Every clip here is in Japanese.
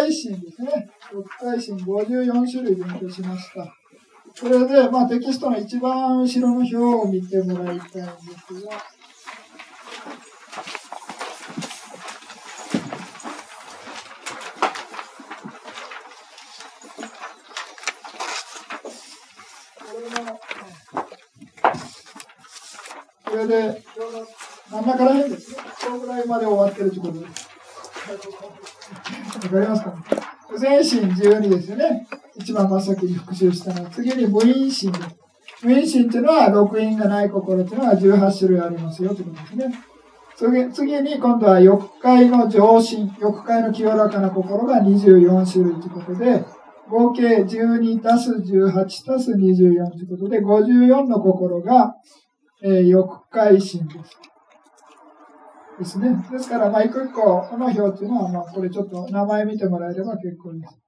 回心ですね。欲回心54種類勉強しました。これで、まあ、テキストの一番後ろの表を見てもらいたいんですが、これで、真ん中ら辺ですね。このぐらいまで終わってるということです。わかりますか、ね、全身12ですよね。一番真っ先に復習したのは。次に無因心で。無因心っていうのは、六因がない心っていうのは18種類ありますよということですね。次次に今度は欲界の上心、欲界の清らかな心が24種類ということで、合計12たす18たす24ということで、54の心が、えー、欲界心です。ですね。ですから、まあ、一個一個、この表っていうのは、まあ、これちょっと名前見てもらえれば結構です。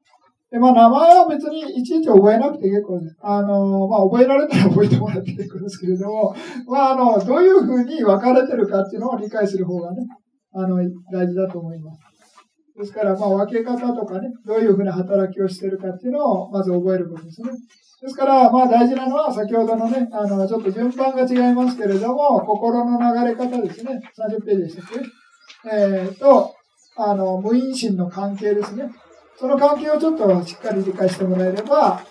で、まあ、名前は別にいちいち覚えなくて結構です。あの、まあ、覚えられたら覚えてもらって結構ですけれども、まあ、あの、どういうふうに分かれてるかっていうのを理解する方がね、あの、大事だと思います。ですから、まあ、分け方とかね、どういうふうな働きをしてるかっていうのを、まず覚えることですね。ですから、まあ、大事なのは、先ほどのね、あの、ちょっと順番が違いますけれども、心の流れ方ですね。30ページでしたっけ？えー、と、あの、無因心の関係ですね。その関係をちょっとしっかり理解してもらえれば、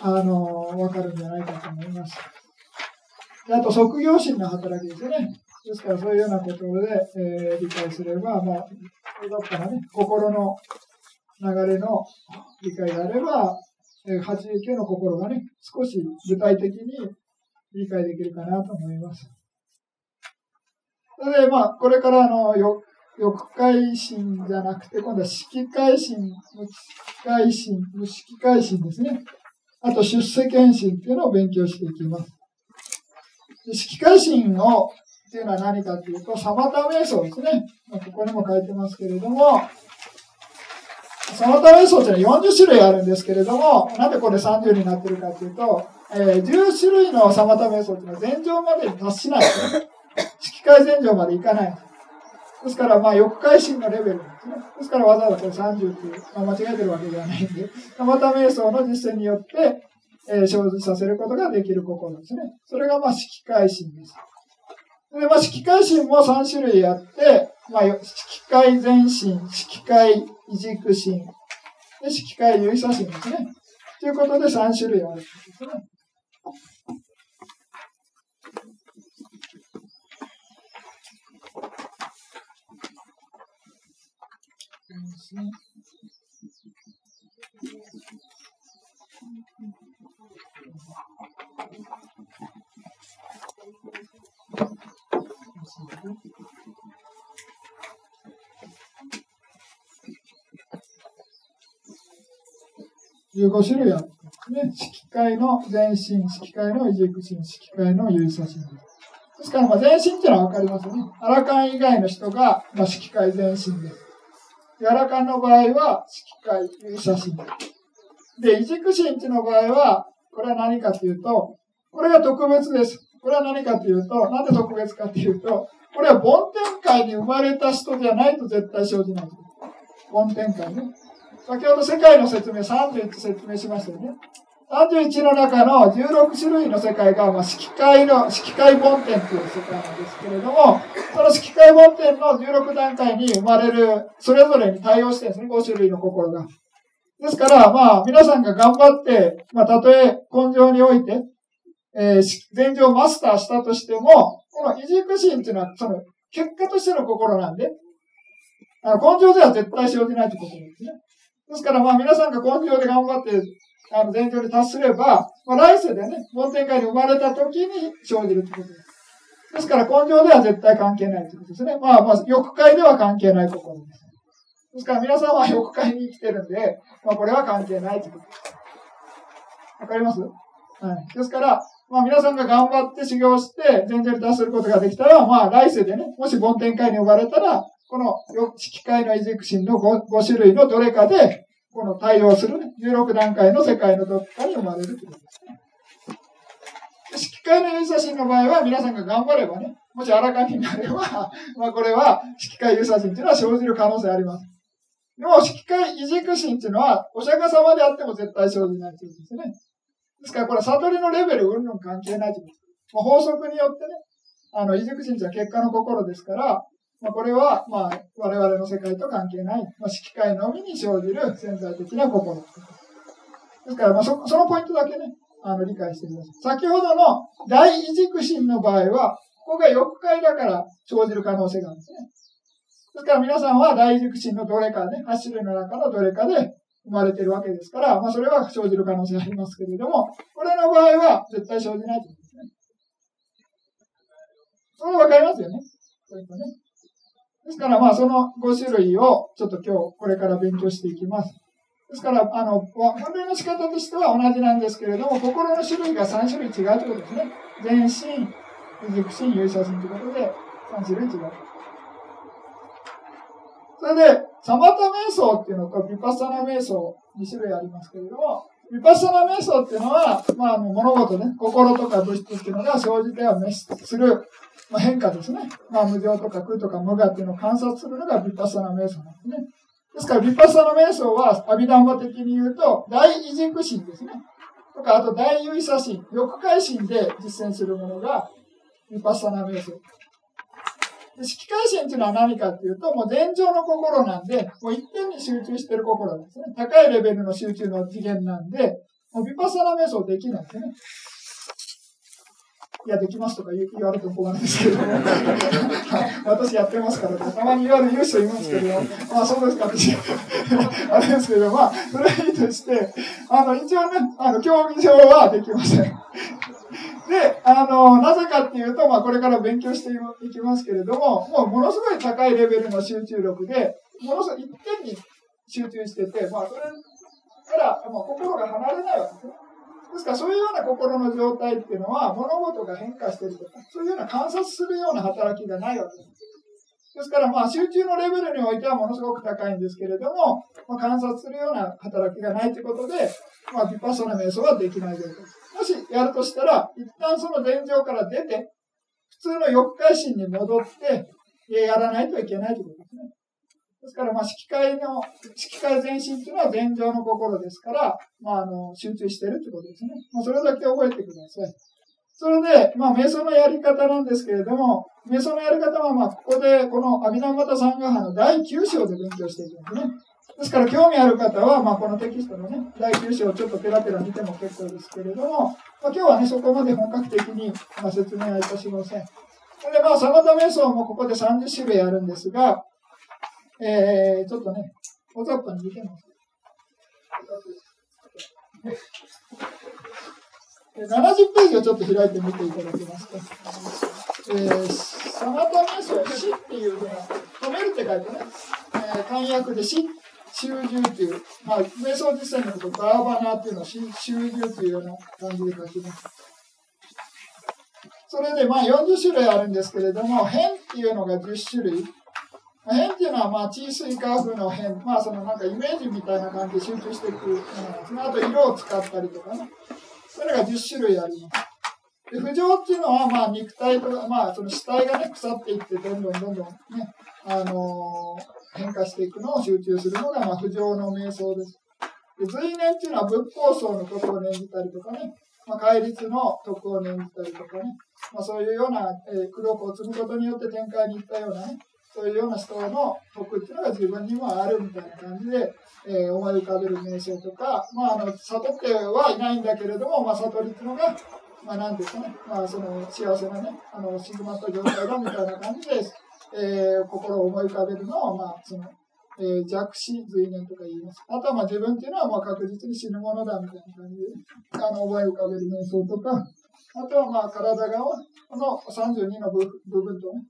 あの、わかるんじゃないかと思います。あと、即業心の働きですね。ですから、そういうようなことで、えー、理解すれば、まあ、だったらね、心の流れの理解があれば、えー、89の心がね、少し具体的に理解できるかなと思います。で、まあ、これからの欲界心じゃなくて、今度は色界心、無色界心、無色界心ですね。あと出世検診っていうのを勉強していきます。色界心をっていうのは何かというと、サマタ瞑想ですね。ここにも書いてますけれども、サマタ瞑想っていうのは40種類あるんですけれども、なんでこれ30になってるかというと、えー、10種類のサマタ瞑想っていうのは前場までに達しないですね。色界前場までいかない。ですから、まあ、欲界心のレベルですね。ですから、わざわざこれ30っていう、まあ、間違えてるわけではないんで、たまた瞑想の実践によって、えー、生じさせることができる心ですね。それが、まあ、色界心です。で、まあ、色界心も3種類あって、まあ、色界全心、色界異軸心、で色界有差心ですね。ということで3種類あるんですね。ですね。15種類あるんですね。色界の全身、色界の異軸心、色界の有差心ですから、まあ、全身っていうのは分かりますね。アラカン以外の人が、まあ、色界全身です。柔らかの場合は、色界有写真。で、異軸心地の場合は、これは何かというと、これが特別です。これは何かというと、なんで特別かというと、これは梵天界に生まれた人じゃないと絶対生じない。梵天界ね。先ほど世界の説明31説明しましたよね。31の中の16種類の世界が、まあ、色界の、色界梵天という世界なんですけれども、その色界梵天の16段階に生まれる、それぞれに対応してるんですね、5種類の心が。ですから、まあ、皆さんが頑張って、まあ、たとえ根性において、えー、前情をマスターしたとしても、この異軸心っていうのは、その、結果としての心なんで、あの根性では絶対生じないということですね。ですから、まあ、皆さんが根性で頑張って、あの、前兆に達すれば、まあ、来世でね、梵天界に生まれた時に生じるということです。ですから、根性では絶対関係ないということですね。まあ、まあ、欲界では関係ない心です。ですから、皆さんは欲界に生きてるんで、まあ、これは関係ないということです。わかります？はい。ですから、まあ、皆さんが頑張って修行して、前兆に達することができたら、まあ、来世でね、もし梵天界に生まれたら、この色界の異軸心の 5, 5種類のどれかで、この対応する、ね、16段階の世界のどっかに生まれるということですね。色界の有差心の場合は皆さんが頑張ればね、もし荒かになれば、まあこれは色界有差心というのは生じる可能性あります。でも、色界異軸心っていうのは、お釈迦様であっても絶対生じないということですね。ですから、これ悟りのレベル、うんぬん関係ないという。法則によってね、あの、異軸心っていうのは結果の心ですから、まあ、これは、まあ、我々の世界と関係ない、まあ、色界のみに生じる潜在的な心。ですから、まあそ、そのポイントだけね、あの、理解してください。先ほどの大異軸心の場合は、ここが欲界だから生じる可能性があるんですね。ですから皆さんは大軸心のどれかね、8種類の中のどれかで生まれてるわけですから、まあそれは生じる可能性ありますけれども、これの場合は絶対生じないということですね。それわかりますよね。これねですからまあその5種類をちょっと今日これから勉強していきます。ですから、あの、分類の仕方としては同じなんですけれども、心の種類が3種類違うということですね。全身、軸心、有写心ということで、3種類違う。それで、サマタ瞑想っていうのとビパッサナ瞑想、2種類ありますけれども、ビパッサナ瞑想っていうのは、まあ、あの物事ね、心とか物質っていうのが生じては滅する、まあ、変化ですね。まあ、無常とか空とか無我っていうのを観察するのがビパッサナ瞑想なんですね。ですから、ビパッサナ瞑想は、アビダンバ的に言うと、大異軸心ですね。とか、あと大有意差心、欲界心で実践するものが、ビパッサナ瞑想。色界心っていうのは何かっていうと、もう禅情の心なんで、もう一点に集中してる心ですね。高いレベルの集中の次元なんで、もうビパサナ瞑想できないですね。いや、できますとか言われても困るんですけど、私やってますからたまに言われる人いますけど、まあそうですかって、あれですけど、まあ、それはいいとして、あの、一応ね、あの、競技場はできません。で、あの、なぜかっていうと、まあ、これから勉強していきますけれども、もうものすごい高いレベルの集中力で、ものすごい一点に集中してて、まあ、それから、まあ、心が離れないわけですね。ですから、そういうような心の状態っていうのは、物事が変化してるとか、そういうような観察するような働きがないわけです。ですから、まあ、集中のレベルにおいてはものすごく高いんですけれども、まあ、観察するような働きがないということで、まあ、ビパッサナ瞑想はできない状態です。やるとしたら、一旦その禅情から出て、普通の欲界心に戻って、やらないといけないということですね。ですから、まあ、色界の、色界全身というのは禅情の心ですから、まあ、あの、集中しているということですね。まあ、それだけ覚えてください。それで、まあ、瞑想のやり方なんですけれども、瞑想のやり方は、まあ、ここで、この阿弥陀マサンガハの第9章で勉強していくんですね。ですから、興味ある方は、まあ、このテキストのね、第9章をちょっとペラペラ見ても結構ですけれども、まあ、今日はね、そこまで本格的に、まあ、説明はいたしません。で、まあ、サマタ瞑想もここで30種類あるんですが、えー、ちょっとね、大雑把に見てます。70ページをちょっと開いてみていただけますか。えー、サマタ瞑想、死っていうふうな、止めるって書いてね、えー、漢訳で死、修従っていう、まあ、瞑想実践のこと、バーバナーっていうのは修従というような感じで書きます。それで、まあ、40種類あるんですけれども、変っていうのが10種類。変っていうのは、まあ、地水化風の変、まあ、そのなんかイメージみたいな感じで集中していくものその後、色を使ったりとかね。それが10種類あります。で不浄っていうのは、まあ、肉体とか、まあ、その死体がね、腐っていって、どんどんどんどんね、あの、変化していくのを集中するのが、まあ、不浄の瞑想です。で随念っていうのは、仏法僧のことを念じたりとかね、まあ、戒律の徳を念じたりとかね、まあ、そういうような、えー、苦労を積むことによって展開に行ったようなね、そういうような人の徳っていうのが自分にもあるみたいな感じで、えー、思い浮かべる名称とか、まあ、あの悟ってはいないんだけれども、まあ、悟りっていうのが、まあ、なんですかね、まあ、その幸せなね、あの静まった状態だみたいな感じです、えー、心を思い浮かべるのを、まあ、そのえー、弱視随念とか言います。あとはまあ自分っていうのはまあ確実に死ぬものだみたいな感じで、あの思い浮かべる瞑想とか、あとはまあ体側の32の部分とね、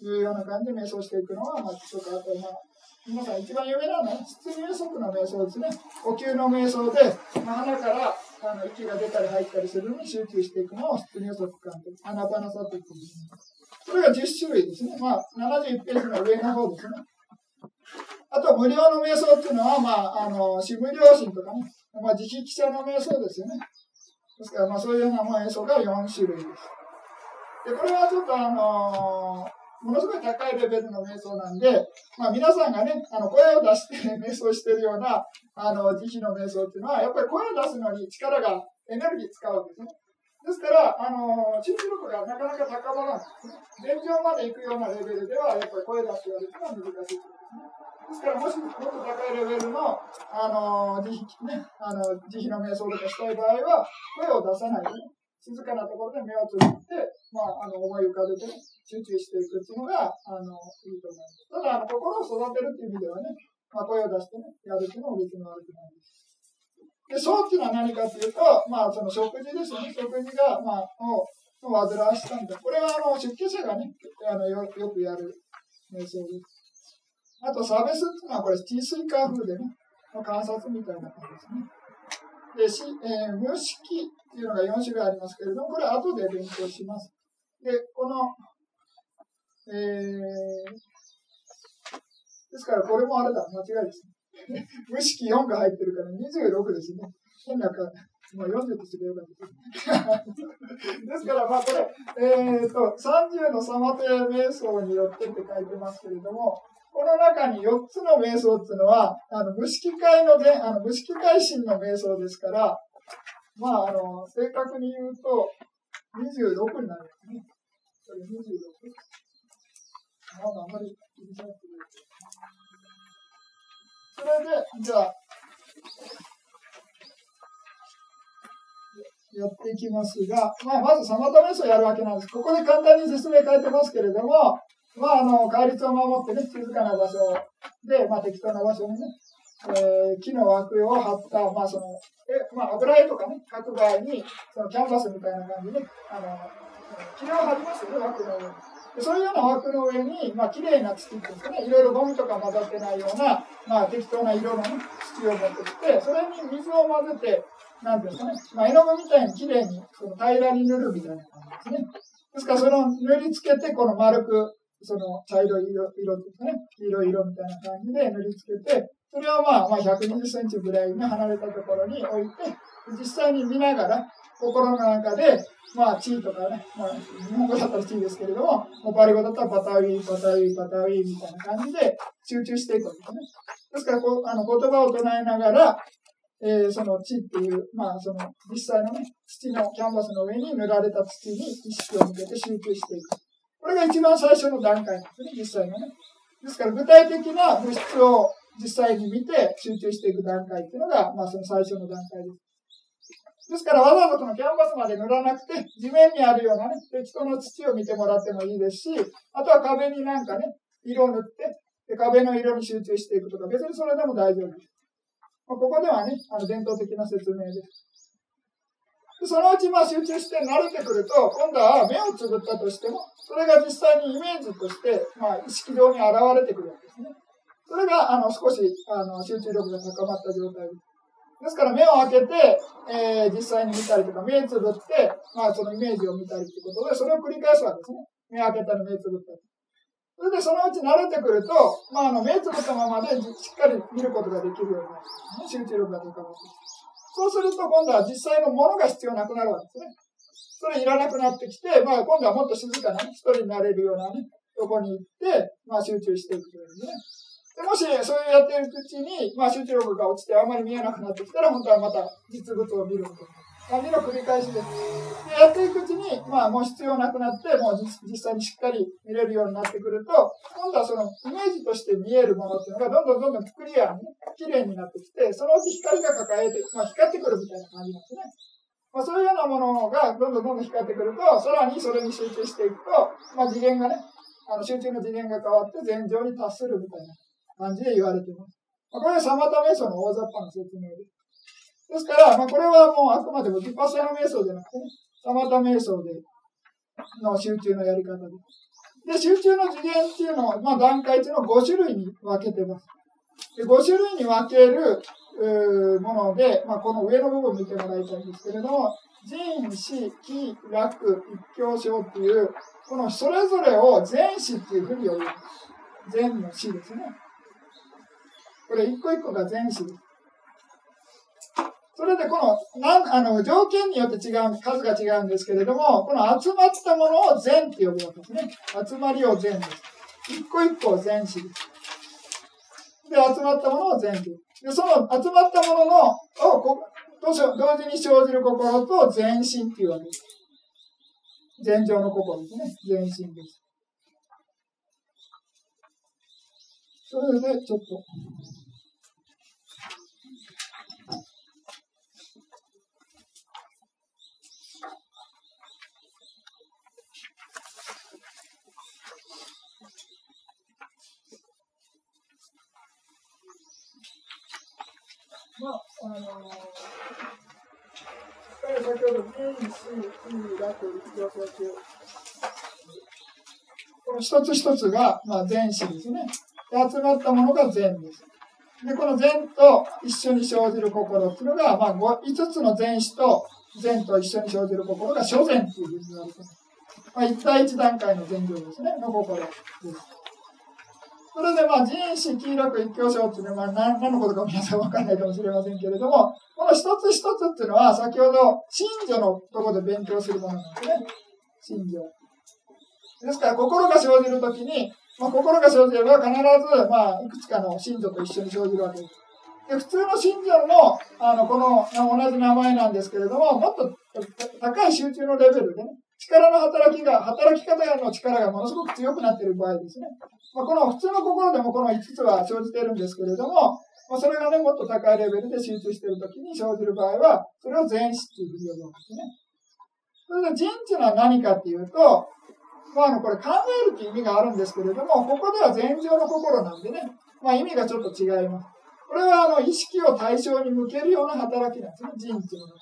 いうような感じで瞑想していくのは、まあ、ちょっとあと、まあ、皆さん一番有名なのは、失入足の瞑想ですね。呼吸の瞑想で、まあ、鼻からあの息が出たり入ったりするのに集中していくのを失入足感と、穴パナサって言ってそれが10種類ですね。まあ、71ページの上の方ですね。あと、無料の瞑想っていうのは、まあ、あの、私無料心とかね、まあ、自費記者の瞑想ですよね。ですから、まあ、そういうような瞑想が4種類です。で、これはちょっとあのものすごい高いレベルの瞑想なんで、まあ、皆さんがね、あの声を出して瞑想してるようなあの慈悲の瞑想っていうのは、やっぱり声を出すのに力が、エネルギー使うわけですね。ですから、あの集中力がなかなか高まらない。現状まで行くようなレベルでは、やっぱり声出してやるというのは難しいですね。ですから、もしもっと高いレベルの、あの慈悲、ね、あの慈悲の瞑想とかしたい場合は、声を出さないでね、静かなところで目をつぶって、まあ、あの思い浮かべて、ね、集中していくっていうのが、あのいいと思います。ただ、あの心を育てるっていう意味ではね、まあ、声を出してね、やるっていうのも別に悪くないです。で、そうっていうのは何かというと、まあ、その食事ですよね。食事が、まあ、を、を煩わしたいな。これは、あの、出家者がね、あのよよくやる瞑想です。あと、サーベスっていうのは、これ、T スイカー風でね、観察みたいな感じですね。で、しえー、無式っていうのが4種類ありますけれども、これ、後で勉強します。で、この、えー、ですから、これもあれだ、間違いですね。無式4が入ってるから26ですね。変なか、まあ、40とすればよかったです。ですから、まあこれ、えっ、と、30のサマテ瞑想によってって書いてますけれども、この中に4つの瞑想っていうのは、あの、無式会ので、あの、無式会心の瞑想ですから、まあ、あの、正確に言うと、26になるんですね。これ26。まあ、あんまり気にしなくていいです。それで、じゃあ、やっていきますが、まあ、まずサマタメスをやるわけなんです。ここで簡単に説明書いてますけれども、まあ、あの、戒律を守ってね、静かな場所で、まあ、適当な場所にね、えー、木の枠を張った、まあ、その、え、まあ、油絵とかね、描く場合に、そのキャンバスみたいな感じで、あの、木を張りますよね、枠の上に。そういうような枠の上に、まあ、綺麗な土っていうんですかね、いろいろゴミとか混ざってないような、まあ、適当な色の、ね、土を持ってきて、それに水を混ぜて、なんですかね、まあ、絵の具みたいに綺麗にその平らに塗るみたいな感じですね。ですから、その塗りつけて、この丸く、その茶色い色色ですね、黄色い色みたいな感じで塗りつけて、それをまあ、まあ、120センチぐらいに離れたところに置いて、実際に見ながら、心の中で、まあ、チーとかね、まあ、日本語だったらチーですけれども、モパリ語だったらパタウィー、パタウィー、パタウィーみたいな感じで集中していくわけですね。ですからこうあの、言葉を唱えながら、えー、その地っていう、まあ、その実際のね、土のキャンバスの上に塗られた土に意識を向けて集中していく。これが一番最初の段階なんですね、実際のね。ですから具体的な物質を実際に見て集中していく段階っていうのが、まあ、その最初の段階です。ですからわざわざこのキャンバスまで塗らなくて、地面にあるようなね、適当な土を見てもらってもいいですし、あとは壁になんかね、色を塗って、で壁の色に集中していくとか、別にそれでも大丈夫です。まあ、ここではね、あの伝統的な説明です。でそのうちまあ集中して慣れてくると、今度は目をつぶったとしても、それが実際にイメージとして、まあ、意識上に現れてくるわけですね。それがあの少しあの集中力が高まった状態です。ですから目を開けて、えー、実際に見たりとか、目つぶって、まあそのイメージを見たりということで、それを繰り返すわけですね。目開けたり目つぶったり。それでそのうち慣れてくると、まああの目つぶったままでしっかり見ることができるようになる、ね。集中力が高まってそうすると今度は実際のものが必要なくなるわけですね。それいらなくなってきて、まあ今度はもっと静かな、一人になれるようなね、とこに行って、まあ集中していくというね。でもし、そういうやってるうちに、まあ、集中力が落ちてあまり見えなくなってきたら、本当はまた実物を見ること。まあ、見の繰り返しです。で、やっていくうちに、まあ、もう必要なくなって、もう実際にしっかり見れるようになってくると、今度はそのイメージとして見えるものっていうのが、どんどんどんどんクリアに、綺麗になってきて、そのうち光が抱えて、まあ、光ってくるみたいな感じなんですね。まあ、そういうようなものがどんどんどんどん光ってくると、さらにそれに集中していくと、まあ、次元がね、あの集中の次元が変わって全上に達するみたいな感じで言われています。まあ、これはサマタ瞑想の大雑把な説明です。ですから、まあ、これはもうあくまでもヴィパセナ瞑想じゃなくてね、サマタ瞑想での集中のやり方です。で、集中の次元っていうのは、まあ、段階っていうのを5種類に分けてます。で5種類に分けるもので、まあ、この上の部分を見てもらいたいんですけれども、人、死、気、楽、一教症っていう、このそれぞれを全死っていうふうに呼びます。全の死ですね。これ一個一個が全子です。それでこの、なんあの条件によって違う、数が違うんですけれども、この集まったものを善って呼ぶわけですね。集まりを善です。一個一個を善子です。で、集まったものを善と。で、その集まったものの、をこ同時に生じる心と善心っていうわけです。善情の心ですね。善心です。それで、ちょっと。まあ、あのー、先ほど、原子、意だというこの一つ一つが、まあ、全子ですね。で集まったものが善です。で、この善と一緒に生じる心っていうのが、まあ、5つの善子と善と一緒に生じる心が諸善っていうふうに言われてます。まあ、一対一段階の善情ですね、の心です。それでまあ人種黄色く一挙症っていうのは、まあ、何のことか皆さん分かんないかもしれませんけれども、この一つ一つっていうのは、先ほど、信女のところで勉強するものなんですね。信女。ですから、心が生じるときに、まあ、心が生じれば必ず、まあ、いくつかの信女と一緒に生じるわけです。で普通の信者もあのこの同じ名前なんですけれども、もっと高い集中のレベルでね、力の働きが、働き方の力がものすごく強くなっている場合ですね。まあ、この普通の心でもこの5つは生じているんですけれども、まあ、それがね、もっと高いレベルで集中しているときに生じる場合は、それを全子っていうふうに呼ぶんですね。それで人っていうのは何かっていうと、まあ、あのこれ考えるって意味があるんですけれども、ここでは禅情の心なんでね、まあ、意味がちょっと違います。これはあの意識を対象に向けるような働きなんですね、人っていうのは。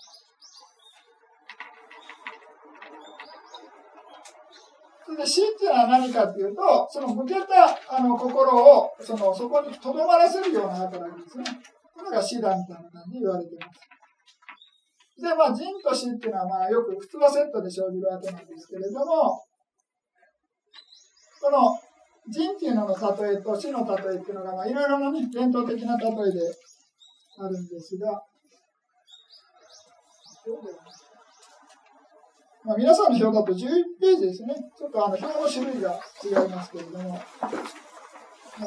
それで、死っていうのは何かっていうと、その向けたあの心をそのそこにとどまらせるような働きですね。これが死だみたいな感じに言われています。で、まあ、人と死っていうのは、まあ、よく普通はセットで生じるわけなんですけれども、この人っていうのの例えと死の例えっていうのが、まあ、いろいろな、ね、伝統的な例えであるんですが、まあ、皆さんの表だと11ページですね。ちょっとあの表の種類が違いますけれども、まあ、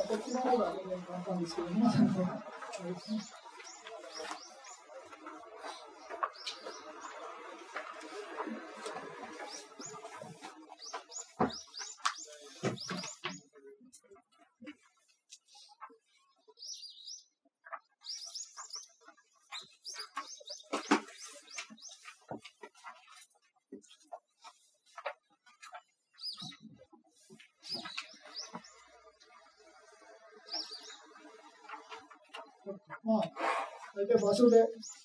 こっちの方が全然簡単ですけど、皆さんの方が、ですね。まあ、大体場所で、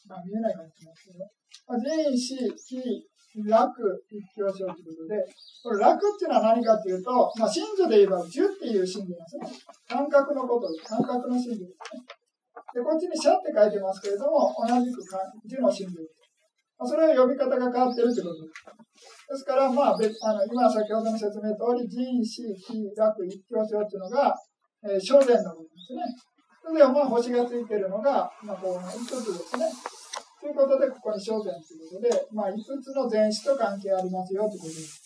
まあ、見えないかもしれないですけど、まあ、全死、非、楽、一挙症ということで、これ楽っていうのは何かっていうと、まあ、真珠で言えば、十っていう真珠ですね。感覚のこと感覚の真珠ですね。で、こっちにシャって書いてますけれども、同じく字の真珠。まあ、それは呼び方が変わってるということです。ですから、まあ、別あの今先ほどの説明通り、人死、非、楽、一挙症っていうのが、えー、正禅の部分ですね。それではまあ星がついているのが、まあ、この5つですね。ということで、ここに焦点ということで、まあ、5つの前子と関係ありますよということです。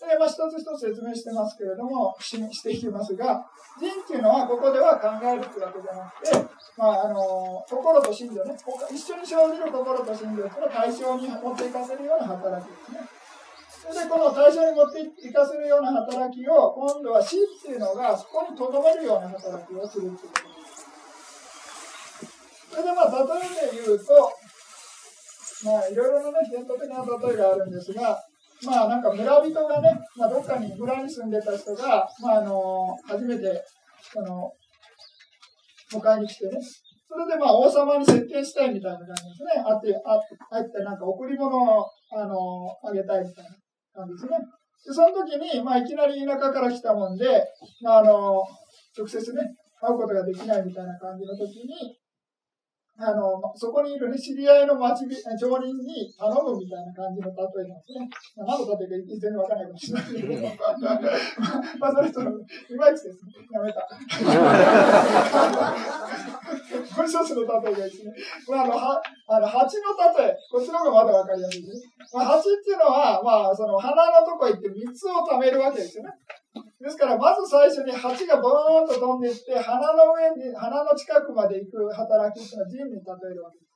で、まあ、一つ一つ説明してますけれども、ししていきますが、人っていうのは、ここでは考えるというわけじゃなくて、まあ、あの心と心情ね、一緒に生じる心と心情というのを対象に持っていかせるような働きですね。それでこの対象に持っていかせるような働きを、今度は死っていうのがそこにとどめるような働きをするということです。それでまあ、例えで言うと、まあ、いろいろなね、伝統的な例えがあるんですが、まあ、なんか村人がね、まあ、どっかに村に住んでた人が、まあ、あの、初めて、あの、迎えに来てね、それでまあ、王様に接見したいみたいな感じですね。あって、ああって、なんか贈り物を、あの、あげたいみたいな感じですね。で、その時に、まあ、いきなり田舎から来たもんで、まあ、あの、直接ね、会うことができないみたいな感じの時に、あの、そこにいるね、知り合いの町町人に頼むみたいな感じの例えなんですね。まあ、何の例えか全然わかんないかもしれないけど、まあ、それと、いまいちですね。やめた。これ一つの例えがですね。まあ、あの、は、あの、蜂の例え、こっちの方がまだわかりやすいですね。まあ、蜂っていうのは、まあ、その、花のとこ行って蜜を貯めるわけですよね。ですから、まず最初に蜂がボーンと飛んでいって、鼻の上に、鼻の近くまで行く働きっていうのは人に例えるわけです。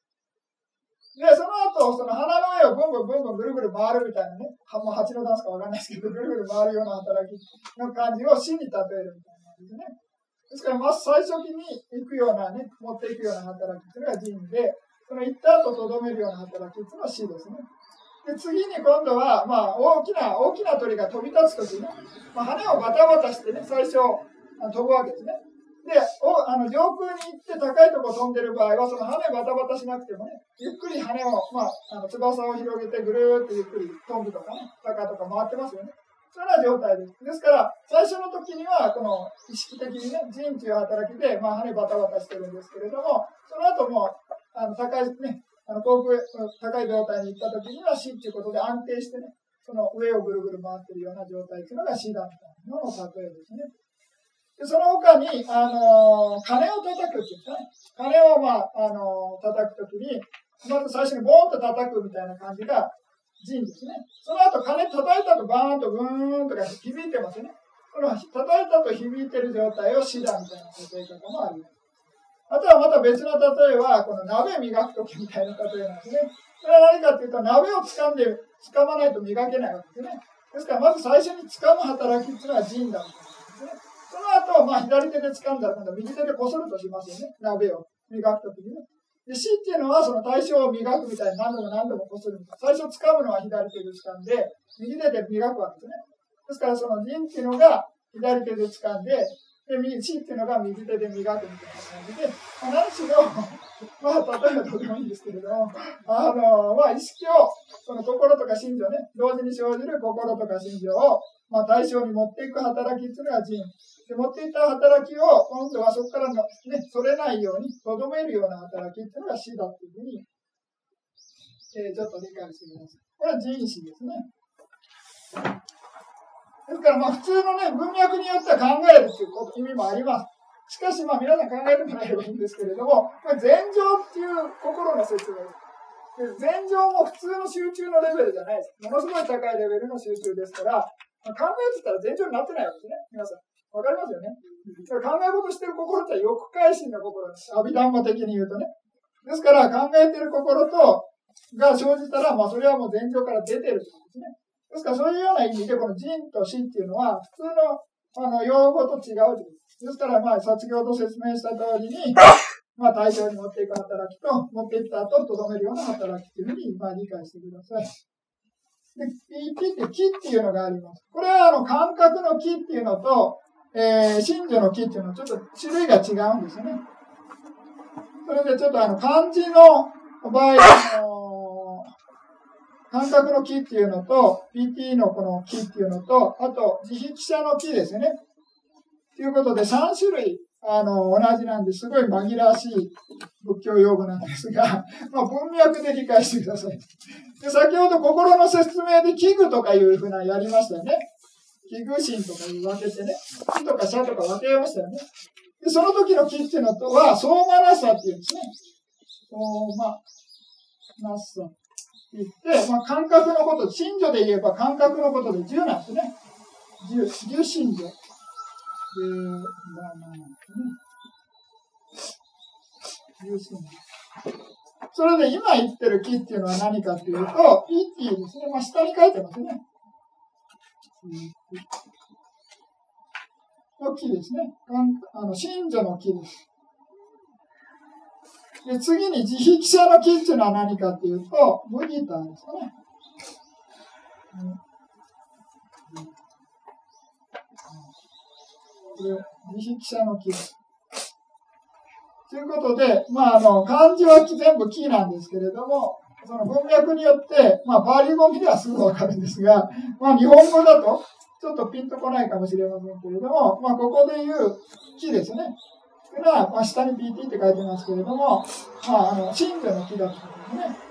で、その後、その鼻の上をブンブンブンブンぐるぐる回るみたいなね、もう蜂のダンスかわかんないですけど、ぐるぐる回るような働きの感じを死に例えるみたいなんですね。ですから、まず最初期に行くようなね、持っていくような働きっていうのが人で、その行った後とどめるような働きっていうのは死ですね。で次に今度は、まあ、大きな大きな鳥が飛び立つ時ね、まあ、羽をバタバタしてね最初飛ぶわけですね。でおあの上空に行って高いとこ飛んでる場合はその羽バタバタしなくてもねゆっくり羽を、まあ、あの翼を広げてぐるーっとゆっくり飛ぶとかね坂とか回ってますよね。そんな状態です。ですから、最初の時には、この意識的にね、人という働きで、まあ、羽バタバタしてるんですけれども、その後も、あの高いね、あの航空高い状態に行った時には死っていうことで安定してね、その上をぐるぐる回ってるような状態っていうのが死だったのの例えですね。でその他に、あの鐘を叩くっていうんですね。鐘を、まあ、あの叩くときに、まず最初にボーンと叩くみたいな感じが人ですね。その後、鐘叩いたとバーンとブーンとか響いてますね。この叩いたと響いてる状態を死だみたいな例え方もあります。あとはまた別の例えは、この鍋磨くときみたいな例えなんですね。それは何かっていうと、鍋を掴んで、掴まないと磨けないわけですね。ですから、まず最初に掴む働きっていうのは人だみたいなですね。その後、まあ、左手で掴んだら、右手でこするとしますよね。鍋を磨くときにね。で、死っていうのはその対象を磨くみたいに何度も何度もこする。最初掴むのは左手で掴んで、右手で磨くわけですね。ですから、その人っていうのが左手で掴んで、で、死っていうのが右手で磨くみたいな感じで、まあ、何しろ、まあ、例えばどうでもいいんですけれども、あの、まあ、意識を、その心とか心情ね、同時に生じる心とか心情を、まあ、対象に持っていく働きっていうのが人。で、持っていた働きを、今度はそこからの、ね、それないように、とどめるような働きっていうのが死だっていうふうに、えー、ちょっと理解してください。これは人死ですね。ですからまあ普通のね、文脈によっては考えるっていう意味もあります。しかしまあ皆さん考えてもらえばいいんですけれども、これ禅情っていう心の説明です禅情も普通の集中のレベルじゃないです。ものすごい高いレベルの集中ですから、まあ、考えてたら禅情になってないわけですね。皆さん。わかりますよね。考え事してる心って欲界心の心です。阿弥陀魔的に言うとね。ですから考えてる心と、が生じたら、まあそれはもう禅情から出てるってことですね。ですからそういうような意味で、この人と死っていうのは、普通のあの用語と違うですから、まあ、先ほど説明した通りに、まあ、対象に持っていく働きと、持っていった後、とどめるような働きっていうふうに、まあ、理解してください。で、P って木っていうのがあります。これは、あの、感覚の木っていうのと、えー、信者の木っていうのはちょっと種類が違うんですよね。それでちょっとあの、漢字の場合、あの感覚の木っていうのと、PT のこの木っていうのと、あと、自筆者の木ですね。ということで、3種類、あの、同じなんですごい紛らわしい仏教用語なんですが、まあ、文脈で理解してください。で、先ほど心の説明で器具とかいうふうなやりましたよね。器具心とかい分けてね、木とか社とか分けましたよね。で、その時の木っていうのとは、相馬なさっていうんですね。相馬なさって。言って、まあ、感覚のこと、信女で言えば感覚のことで10なんですね。10、10信女。で、まあまあ、ね。10信女。それで今言ってる木っていうのは何かっていうと、ピーティーですね。まあ、下に書いてますね。の木ですね。あの信女の木です。で、次に自筆者の木っていうのは何かっていうと、麦ギターですかね。これ、自筆者の木。ということで、まあ、あの、漢字は全部木なんですけれども、その文脈によって、まあ、バーリ語見ではすぐわかるんですが、まあ、日本語だと、ちょっとピンとこないかもしれませんけれども、まあ、ここで言う木ですね。っていうのは、まあ、下に PT って書いてますけれども、まあ、あの、真魚の木だということですね。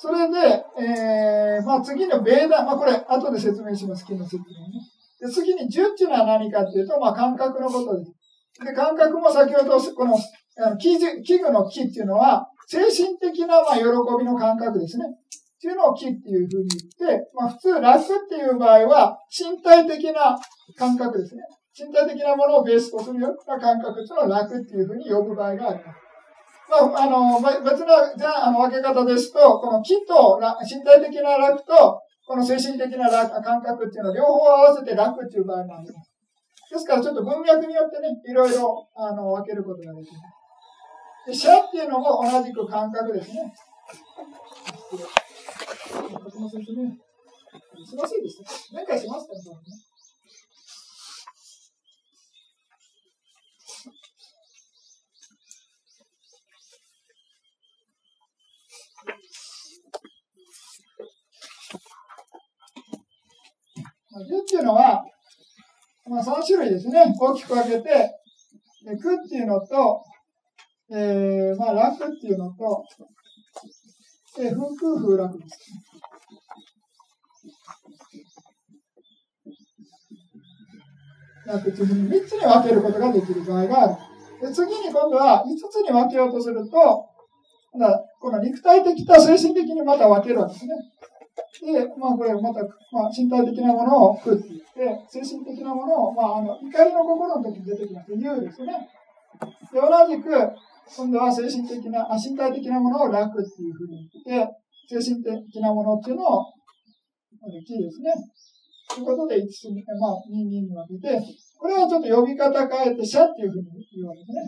それで、えー、まあ次のベーダー、まあこれ後で説明します、木の説明ね。で次に十っていうのは何かっていうと、まあ感覚のことです。で、感覚も先ほど、この、あの器具の木っていうのは、精神的な、まあ、喜びの感覚ですね。っていうのを木っていうふうに言って、まあ普通楽っていう場合は身体的な感覚ですね。身体的なものをベースとするような感覚っていうのを楽っていうふうに呼ぶ場合があります。まあ、あの、別の、じゃあ、の、分け方ですと、この気と、身体的な楽と、この精神的な楽感覚っていうのを両方合わせて楽っていう場合もあります。ですから、ちょっと文脈によってね、いろいろ、あの、分けることができます。で、シャっていうのも同じく感覚ですね。すいませんでした。何回しますかね。10っていうのは、まあ、3種類ですね。大きく分けて、で苦っていうのと、えー、まあ、楽っていうのと、えー、風空風楽です。楽っていうふうに3つに分けることができる場合がある。で次に今度は5つに分けようとすると、この肉体的と精神的にまた分けるわけですね。で、まあこれまた、まあ、身体的なものを食っていって、精神的なものを、まああの、怒りの心の時に出てきます。言うですね。で、同じく、今度は精神的な、身体的なものを楽っていうふうに言って、精神的なものっていうのを、キーですね。ということで、5つに、まあ、2、2に分けて、これはちょっと呼び方変えて、シャっていうふうに言わけですね。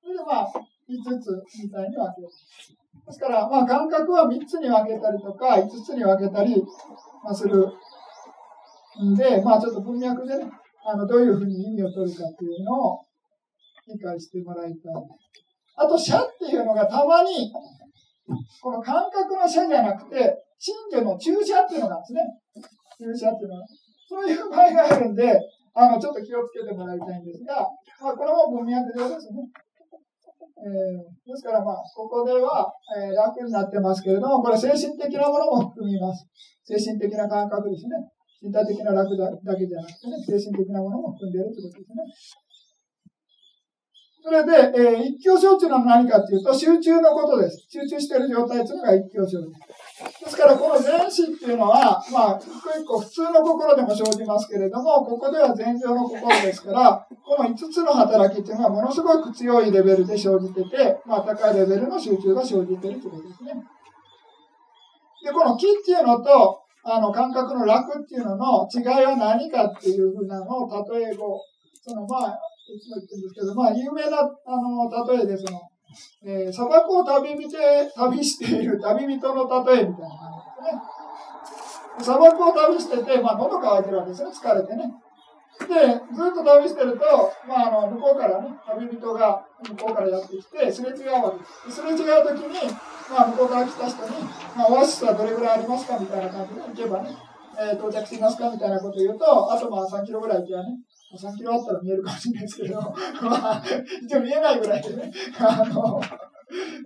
それでまあ、5つみたいに分ける。ですから、まあ、感覚は3つに分けたりとか、5つに分けたり、まあ、するんで、まあ、ちょっと文脈でね、あの、どういうふうに意味を取るかっていうのを理解してもらいたい。あと、社っていうのがたまに、この感覚の社じゃなくて、信者の注射っていうのがあるんですね。注射っていうのは。そういう場合があるんで、あの、ちょっと気をつけてもらいたいんですが、まあ、これも文脈上ですね。えー、ですから、まあ、ここでは、えー、楽になってますけれども、これ精神的なものも含みます。精神的な感覚ですね。身体的な楽だけじゃなくてね、精神的なものも含んでいるということですね。それで、えー、一挙承知の何かっていうと、集中のことです。集中している状態というのが一挙承知。ですから、この前死っていうのは、まあ、一個一個普通の心でも生じますけれども、ここでは前情の心ですから、この5つの働きっていうのはものすごく強いレベルで生じてて、まあ、高いレベルの集中が生じているということですね。で、この気っていうのと、あの、感覚の楽っていうのの違いは何かっていうふうなのを例え語、そのまあ、いつも言ってるんですけど、まあ、有名な、あの、例えで、その、えー、砂漠を旅見て、旅している旅人の例えみたいな感じですね。砂漠を旅してて、まあ、喉乾いてるわけですね、疲れてね。で、ずっと旅してると、まあ、あの、向こうからね、旅人が向こうからやってきて、すれ違うわけです。すれ違うときに、まあ、向こうから来た人に、まあ、オアシスはどれぐらいありますかみたいな感じで行けばね、えー、到着しますかみたいなことを言うと、あとまあ3キロぐらい行けばね、3キロあったら見えるかもしれないですけど、まあ、一応見えないぐらいでね、あの、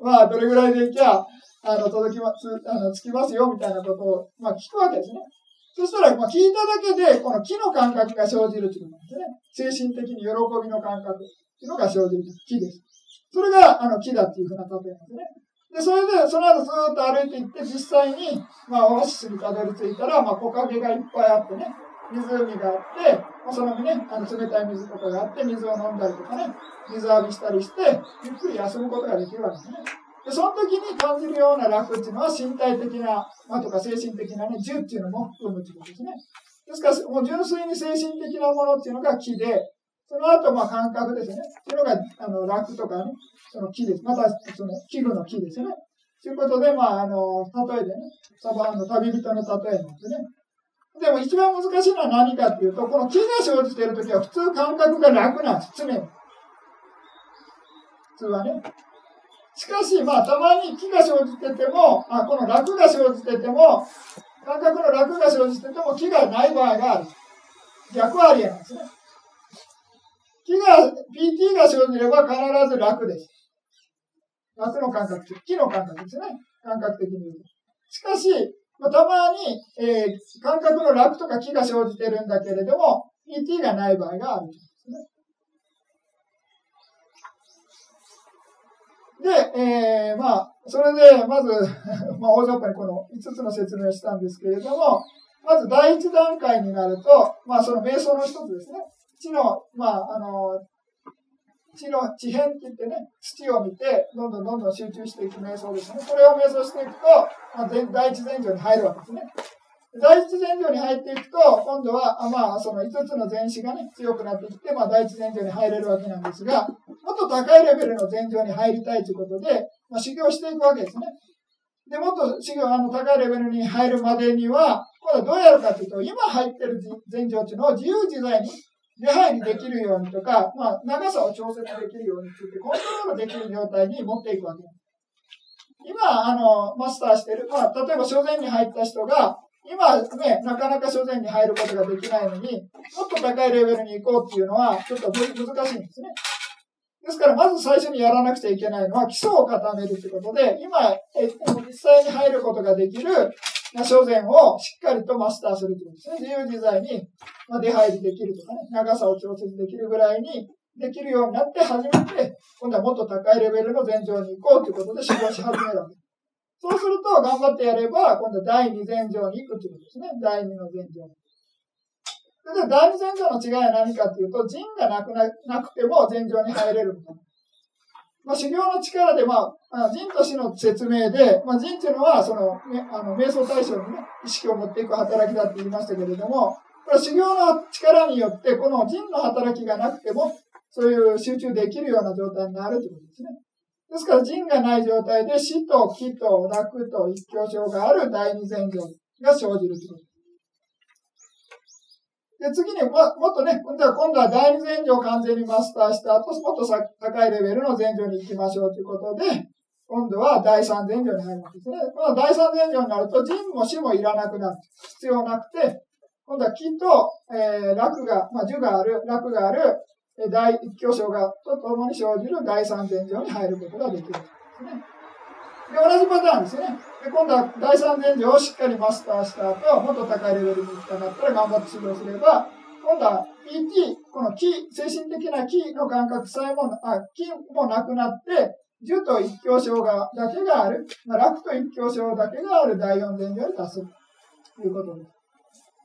まあ、どれぐらいで行きゃ、あの、届きます、あの、着きますよ、みたいなことを、まあ、聞くわけですね。そしたら、まあ、聞いただけで、この木の感覚が生じるということなんですね。精神的に喜びの感覚というのが生じる木です。それが、あの、木だっていうふうな例えなんですね。で、それで、その後ずっと歩いていって、実際に、まあ、オアシスにたどり着いたら、まあ、木陰がいっぱいあってね、湖があって、まあ、そのね、あの冷たい水とかがあって、水を飲んだりとかね、水浴びしたりして、ゆっくり休むことができるわけですね。で、その時に感じるような楽っていうのは身体的な、まあ、とか精神的なね、重っていうのも含むということですね。ですから、もう純粋に精神的なものっていうのが気で、その後、まあ、感覚ですね。っていうのが、あの、楽とかね、その木です。また、その、器具の木ですね。ということで、まあ、あの、例えでね、サバンの旅人の例えなんですね。でも一番難しいのは何かっていうと、この木が生じているときは普通感覚が楽なんです、常に。普通はね。しかし、まあ、たまに気が生じてても、あこの楽が生じてても、感覚の楽が生じてても気がない場合がある。逆はありえないですね。気が、PT が生じれば必ず楽です。楽の感覚、気の感覚ですね。感覚的に言うと。しかし、まあ、たまに、えー、感覚の楽とか気が生じてるんだけれども、PT がない場合があるで。えー、まあ、それで、まず、まあ、大雑把にこの5つの説明をしたんですけれども、まず第一段階になると、まあ、その瞑想の一つですね。地の、まあ、あの、地の地辺って言ってね、土を見て、どんどんどんどん集中していく瞑想ですね。これを瞑想していくと、まあ、第一前上に入るわけですね。第一前上に入っていくと、今度は、まあ、その5つの前子がね、強くなっていって、まあ、第一前上に入れるわけなんですが、もっと高いレベルの前上に入りたいということで、まあ、修行していくわけですね。で、もっと修行、あの、高いレベルに入るまでには、今度はどうやるかというと、今入ってる前上っていうのを自由自在に出入りできるようにとか、まあ、長さを調節できるようについて、コントロールできる状態に持っていくわけです。今、あの、マスターしてる、まあ、例えば、所前に入った人が、今ね、なかなか所前に入ることができないのに、もっと高いレベルに行こうっていうのは、ちょっと難しいんですね。ですから、まず最初にやらなくちゃいけないのは、基礎を固めるということで、今、実際に入ることができる所前をしっかりとマスターするということですね。自由自在に出入りできるとかね、長さを調節できるぐらいにできるようになって初めて、今度はもっと高いレベルの前上に行こうということで修行し始めるわけです。そうすると、頑張ってやれば、今度は第二前上に行くということですね。第二の前上に。で、第二前上の違いは何かというと、陣がなくななくても前上に入れるみたいな。まあ、修行の力で、まあ、陣としての説明で、まあ、陣というのは、その、ね、あの、瞑想対象にね、意識を持っていく働きだって言いましたけれども、これ修行の力によって、この陣の働きがなくても、そういう集中できるような状態になるということですね。ですから、陣がない状態で死と気と楽と一挙症がある第二前上が生じるということです。で、次にも、もっとね、今度は、今度は第二前上を完全にマスターした後、もっと高いレベルの前上に行きましょうということで、今度は第三前上に入るわけですね。この第三前上になると、人も死もいらなくなる。必要なくて、今度は気と、えー、楽が、まあ、樹がある、楽がある、第一挙章がとともに生じる第三前上に入ることができるんですね。で、同じパターンですね。で、今度は第三前上をしっかりマスターした後、もっと高いレベルに行きたかったら頑張って指導すれば、今度は PT、この気、精神的な気の感覚さえも、あ、気もなくなって、樹と一挙章が、だけがある、まあ、楽と一挙章だけがある第四前上に達するということです。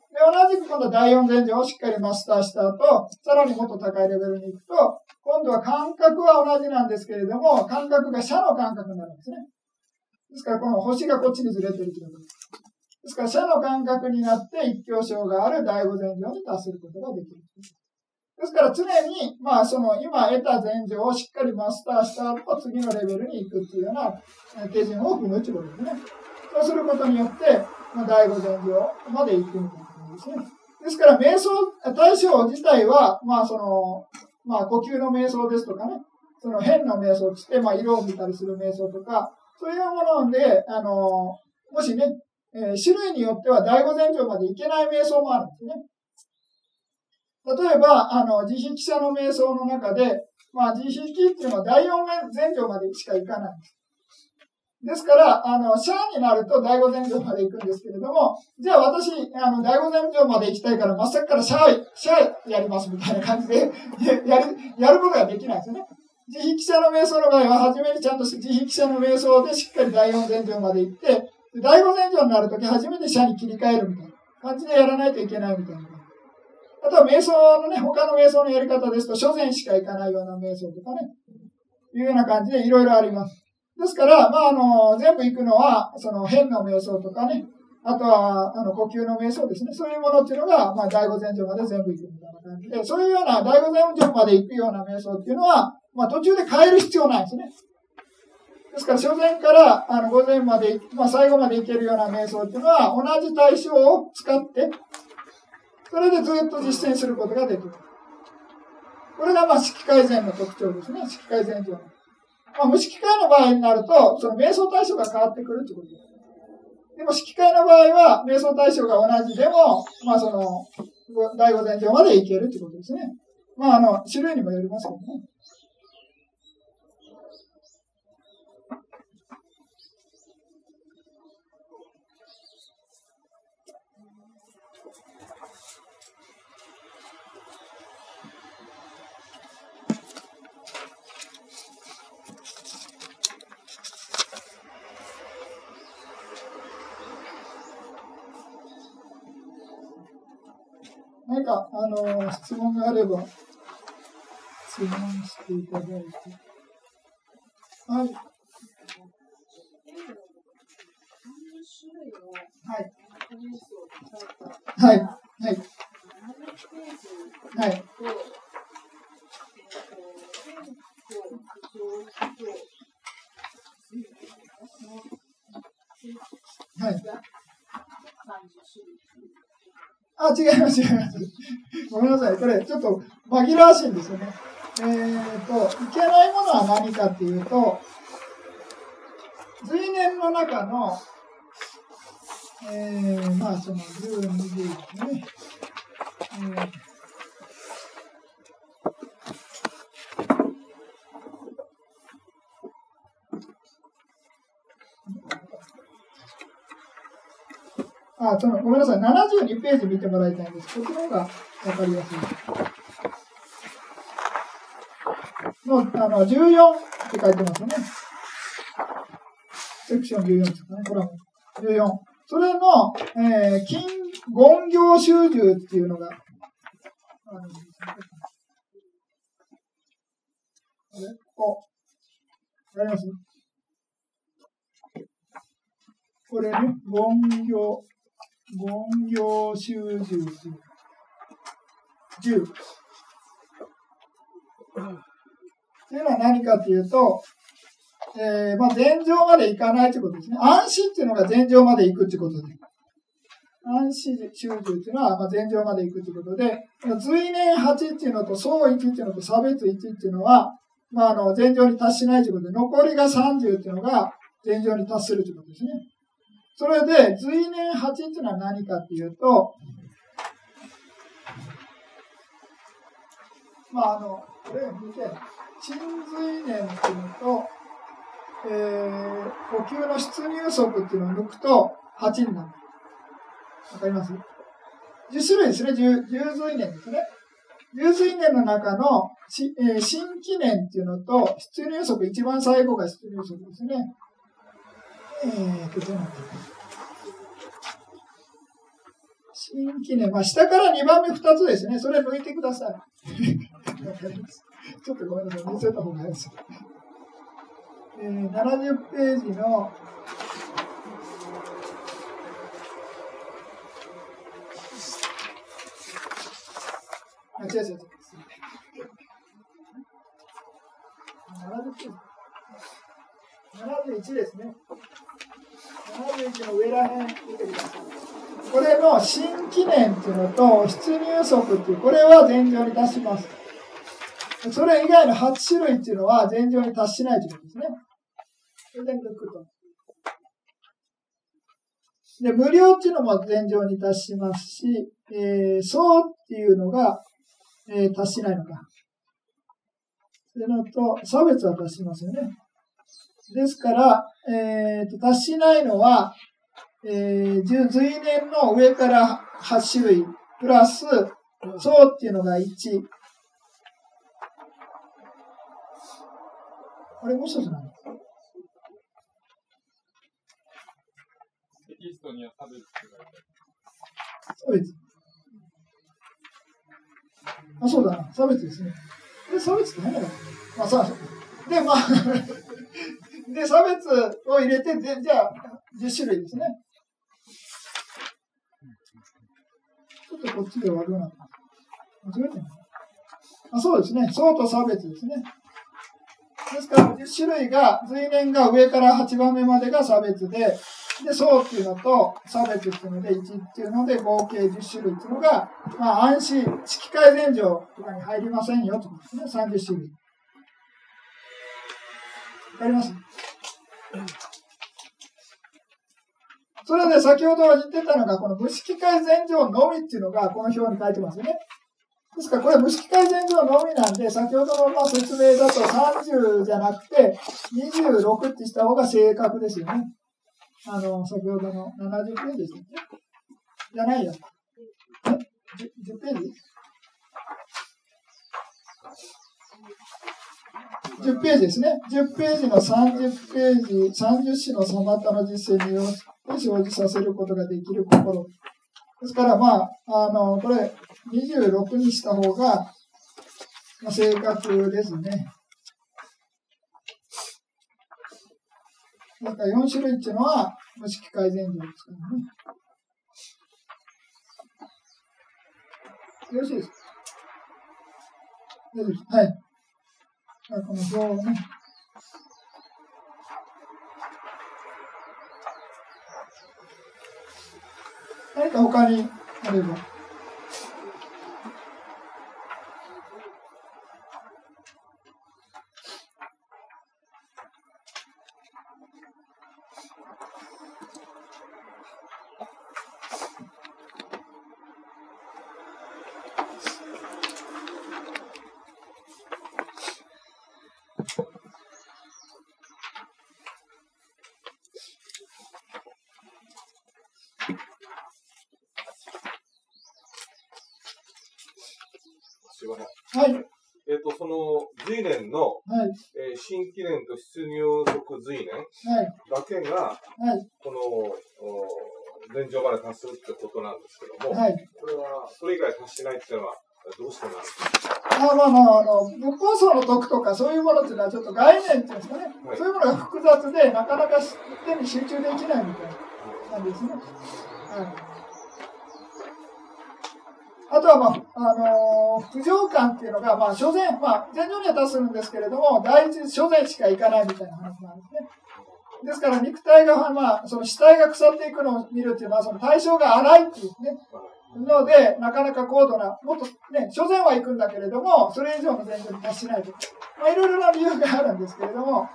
で、同じく今度は第四前上をしっかりマスターした後、さらにもっと高いレベルに行くと、今度は感覚は同じなんですけれども、感覚が社の感覚になるんですね。ですから、この星がこっちにずれてるということです。ですから、社の感覚になって一挙症がある第五前上に達することができる。ですから、常に、まあ、その、今得た前上をしっかりマスターした後、次のレベルに行くっていうような手順を踏むということですね。そうすることによって、まあ、第五前上まで行くみたいな感じですね。ですから、瞑想対象自体は、まあ、その、まあ、呼吸の瞑想ですとかね、その変の瞑想つって、まあ、色を見たりする瞑想とか、そういうもので、あの、もしね、えー、種類によっては第五前上までいけない瞑想もあるんですね。例えば、あの、自筆者の瞑想の中で、まあ、自筆っていうのは第四前上までしかいかないです。から、あの、シャーになると第五前上まで行くんですけれども、じゃあ私、あの、第五前上まで行きたいから、真っ先からシャー、シャーやりますみたいな感じでやる、やることができないですよね。自筆者の瞑想の場合は、初めにちゃんと自筆者の瞑想でしっかり第四前上まで行って、第五前上になるとき初めて社に切り替えるみたいな感じでやらないといけないみたいな。あとは瞑想のね、他の瞑想のやり方ですと、所詮しか行かないような瞑想とかね、いうような感じでいろいろあります。ですから、まあ、あの、全部行くのは、その変の瞑想とかね、あとは、あの、呼吸の瞑想ですね。そういうものっていうのが、まあ、第五前上まで全部行くみたいな感じで、そういうような第五前上まで行くような瞑想っていうのは、まあ、途中で変える必要ないですね。ですから、初前からあの午前まで、まあ、最後までいけるような瞑想っていうのは、同じ対象を使って、それでずっと実践することができる。これが、まあ、式改善の特徴ですね。式改善上。まあ、無色界の場合になると、その瞑想対象が変わってくるってことです。でも、色界の場合は、瞑想対象が同じでも、まあ、その、第五前上までいけるってことですね。まあ、あの、種類にもよりますけどね。何か、あの、質問があれば、質問していただいて。はい。はい。はい。はい。はい。はい。あ、違います、違います。ごめんなさい。これ、ちょっとらしいんですよね。えーと、いけないものは何かっていうと、随年の中の、えー、まあ、その10、20ですね。えーあ、その、ごめんなさい。72ページ見てもらいたいんです。こっちの方がわかりやすい。の、あの、14って書いてますよね。セクション14ですかね。これは14。それの、えー、金言行集中っていうのがあるんです。あれ？こう。わかります？これね、言行。言行修十十。というのは何かというと、えー、まあ、前場まで行かないということですね。安心っていうのが前場まで行くということで。安心修十っていうのは、まあ、前場まで行くということで、随年8っていうのと相1っていうのと差別1っていうのは、まあ、あの、前場に達しないということで、残りが30っていうのが前場に達するということですね。それで、随年8っていうのは何かっていうと、まあ、あの、これ見て、鎮随年っていうのと、えー、呼吸の出入足っていうのを抜くと8になる。わかります ?10 種類ですね。10, 10随年ですね。10随年の中の、えー、新記念っていうのと、出入足、一番最後が出入足ですね。えーと、どうなってる新記念、まあ、下から2番目2つですね。それ抜いてください。わかります？ちょっとごめんなさい。見せた方がいいです。えー、70ページの、あ、違う違う違う。71ですね。71の上らへん見てください。これの新記念っていうのと出入足っていう、これは前場に達します。それ以外の8種類っていうのは前場に達しないということですね。それで抜くと。で、無料っていうのも前場に達しますし、えー、そうっていうのが、えー、達しないのか。それのと、差別は達しますよね。ですから、えーと、達しないのは、えー、随年の上から8種類、プラス、そうっていうのが1。これもう一つなんです。テキストには差別差別。あ、そうだな。差別ですね。で、差別って何だろうまあ、さ、で、まあで、差別を入れて、でじゃあ、10種類ですね。ちょっとこっちで悪くなった。間違えてないあそうですね。層と差別ですね。ですから、10種類が、随年が上から8番目までが差別で、で、層っていうのと差別っていうので1っていうので合計10種類っていうのが、まあ安心、式改善状とかに入りませんよとね。30種類。わかりますそれで先ほど言ってたのが、この無式改善上のみっていうのが、この表に書いてますよね。ですから、これ無式改善上のみなんで、先ほどのまあ説明だと30じゃなくて、26ってした方が正確ですよね。あの、先ほどの70ページですよね。じゃないよ。え？10, 10ページ？10ページですね。10ページの30ページ、30詞のサマタの実践によって生じさせることができる心。ですから、まあ、あの、これ、26にした方が、まあ、正確ですね。だから4種類っていうのは、無式改善量ですからね。よろしいですか？大丈夫です。はい。この表をね、何か他にあれば。はい、これは、それ以外達しないっていうのは、どうしてなんですか？あまあまあ、あの、仏法僧の徳とかそういうものっていうのはちょっと概念っていうんですかね、はい、そういうものが複雑で、なかなか手に集中できないみたいな感じですね。はい。あとは、まあ、あのー、不条感っていうのが、まあ、所詮、まあ、前場には出すんですけれども、第一所詮しかいかないみたいな話なんですね。ですから、肉体が、まあ、その死体が腐っていくのを見るっていうのは、その対象が荒いっていうね。ので、なかなか高度な、もっとね、所詮は行くんだけれども、それ以上の前場に達しないと。まあ、いろいろな理由があるんですけれども、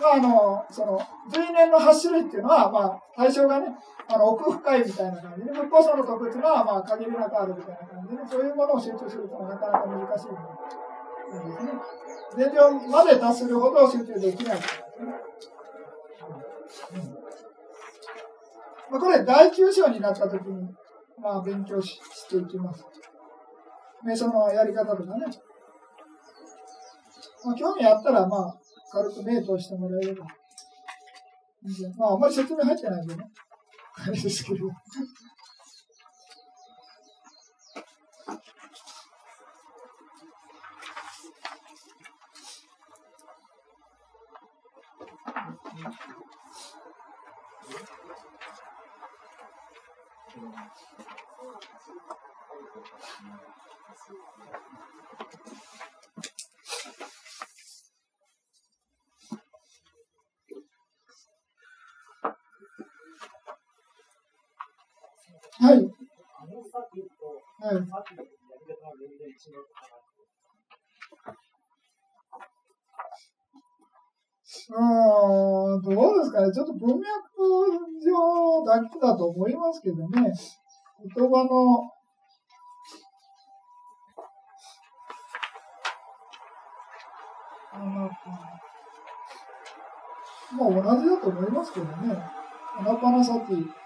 まあ、あの、その、随年の8種類っていうのは、まあ、対象がね、あの、奥深いみたいな感じで、仏法僧の徳っていうのは、まあ、限りなくあるみたいな感じで、ね、そういうものを集中するとなかなか難しいんですね。前場まで達するほど集中できないですね。まあ、これ、第9章になったときに、まあ、勉強ししていきます。瞑想のやり方とかね。まあ、興味あったら、まあ、軽く目通してもらえれば。まあ、あんまり説明入ってないけどね。あれですけど。はい。はい。うん、どうですかね。ちょっと文脈上だけだと思いますけどね。言葉の、まあ同じだと思いますけどね。アナパナサティ。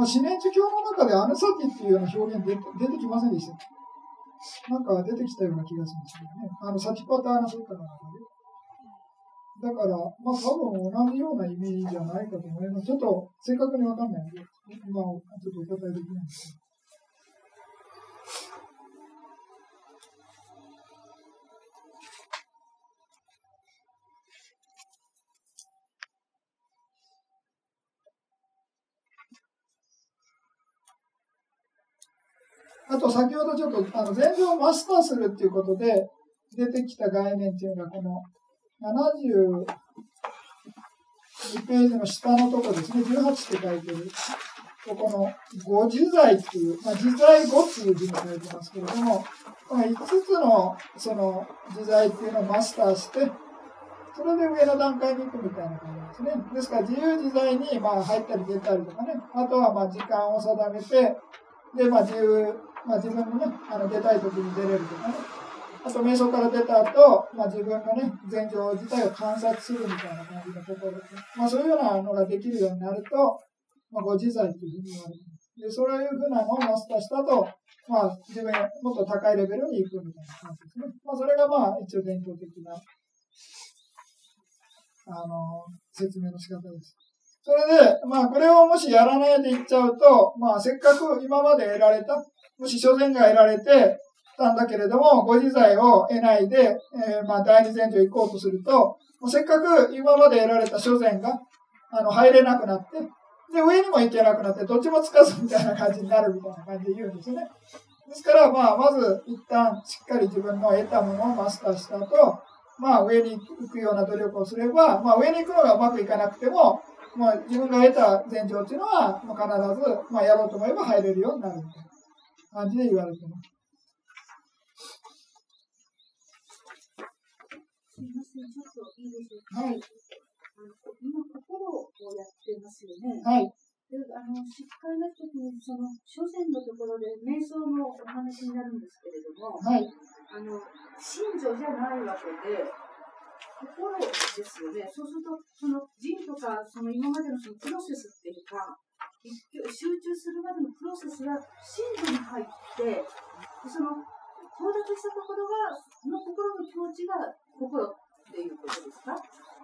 まあ、四面樹教の中でアヌサティっていうような表現出出てきませんでしたなんか出てきたような気がしますけどね。あの、サティパターナとかの中で。だから、まあ多分同じようなイメージじゃないかと思います。ちょっと正確にわかんないんで、今ちょっとお答えできないんですと先ほどちょっとあの前情をマスターするっていうことで出てきた概念っていうのがこの72ページの下のとこですね、18って書いてる。ここの五自在っていう、まあ、自在語っていう字に書いてますけれども、この5つのその自在っていうのをマスターして、それで上の段階に行くみたいな感じですね。ですから自由自在にまあ入ったり出たりとかね、あとはまあ時間を定めて、で、まあ自由、まあ自分のね、あの出たい時に出れるとかね、あと瞑想から出た後、まあ自分のね、前情自体を観察するみたいな感じのところでね。まあそういうようなのができるようになると、まあ、ご自在というふうに言われてます。で、そういうふうなのをマスターしたと、まあ、自分もっと高いレベルに行くみたいな感じですね。まあ、それがまあ、一応伝統的な、あの、説明の仕方です。それで、まあ、これをもしやらないでいっちゃうと、まあ、せっかく今まで得られた、もし所詮が得られてたんだけれども、ご自在を得ないで、えー、まあ、第二前女行こうとすると、もうせっかく今まで得られた所詮が、あの、入れなくなって、で、上にも行けなくなって、どっちもつかずみたいな感じになるみたいな感じで言うんですね。ですから、まあ、まず一旦しっかり自分の得たものをマスターした後、まあ、上に行くような努力をすれば、まあ、上に行くのがうまくいかなくても、まあ、自分が得た前兆っていうのは、まあ、必ず、まあ、やろうと思えば入れるようになるみたいな感じで言われてます。すみません、ちょっといいでしょうか？はい。今、心をやってますよね。はい。であのしっかりの時にその書前のところで瞑想のお話になるんですけれども、はい、あの信条じゃないわけで心ですよねそうするとその人とかその今までのそのプロセスっていうか集中するまでのプロセスが信条に入ってその到達したところがの心の気持ちが心っていうことですか？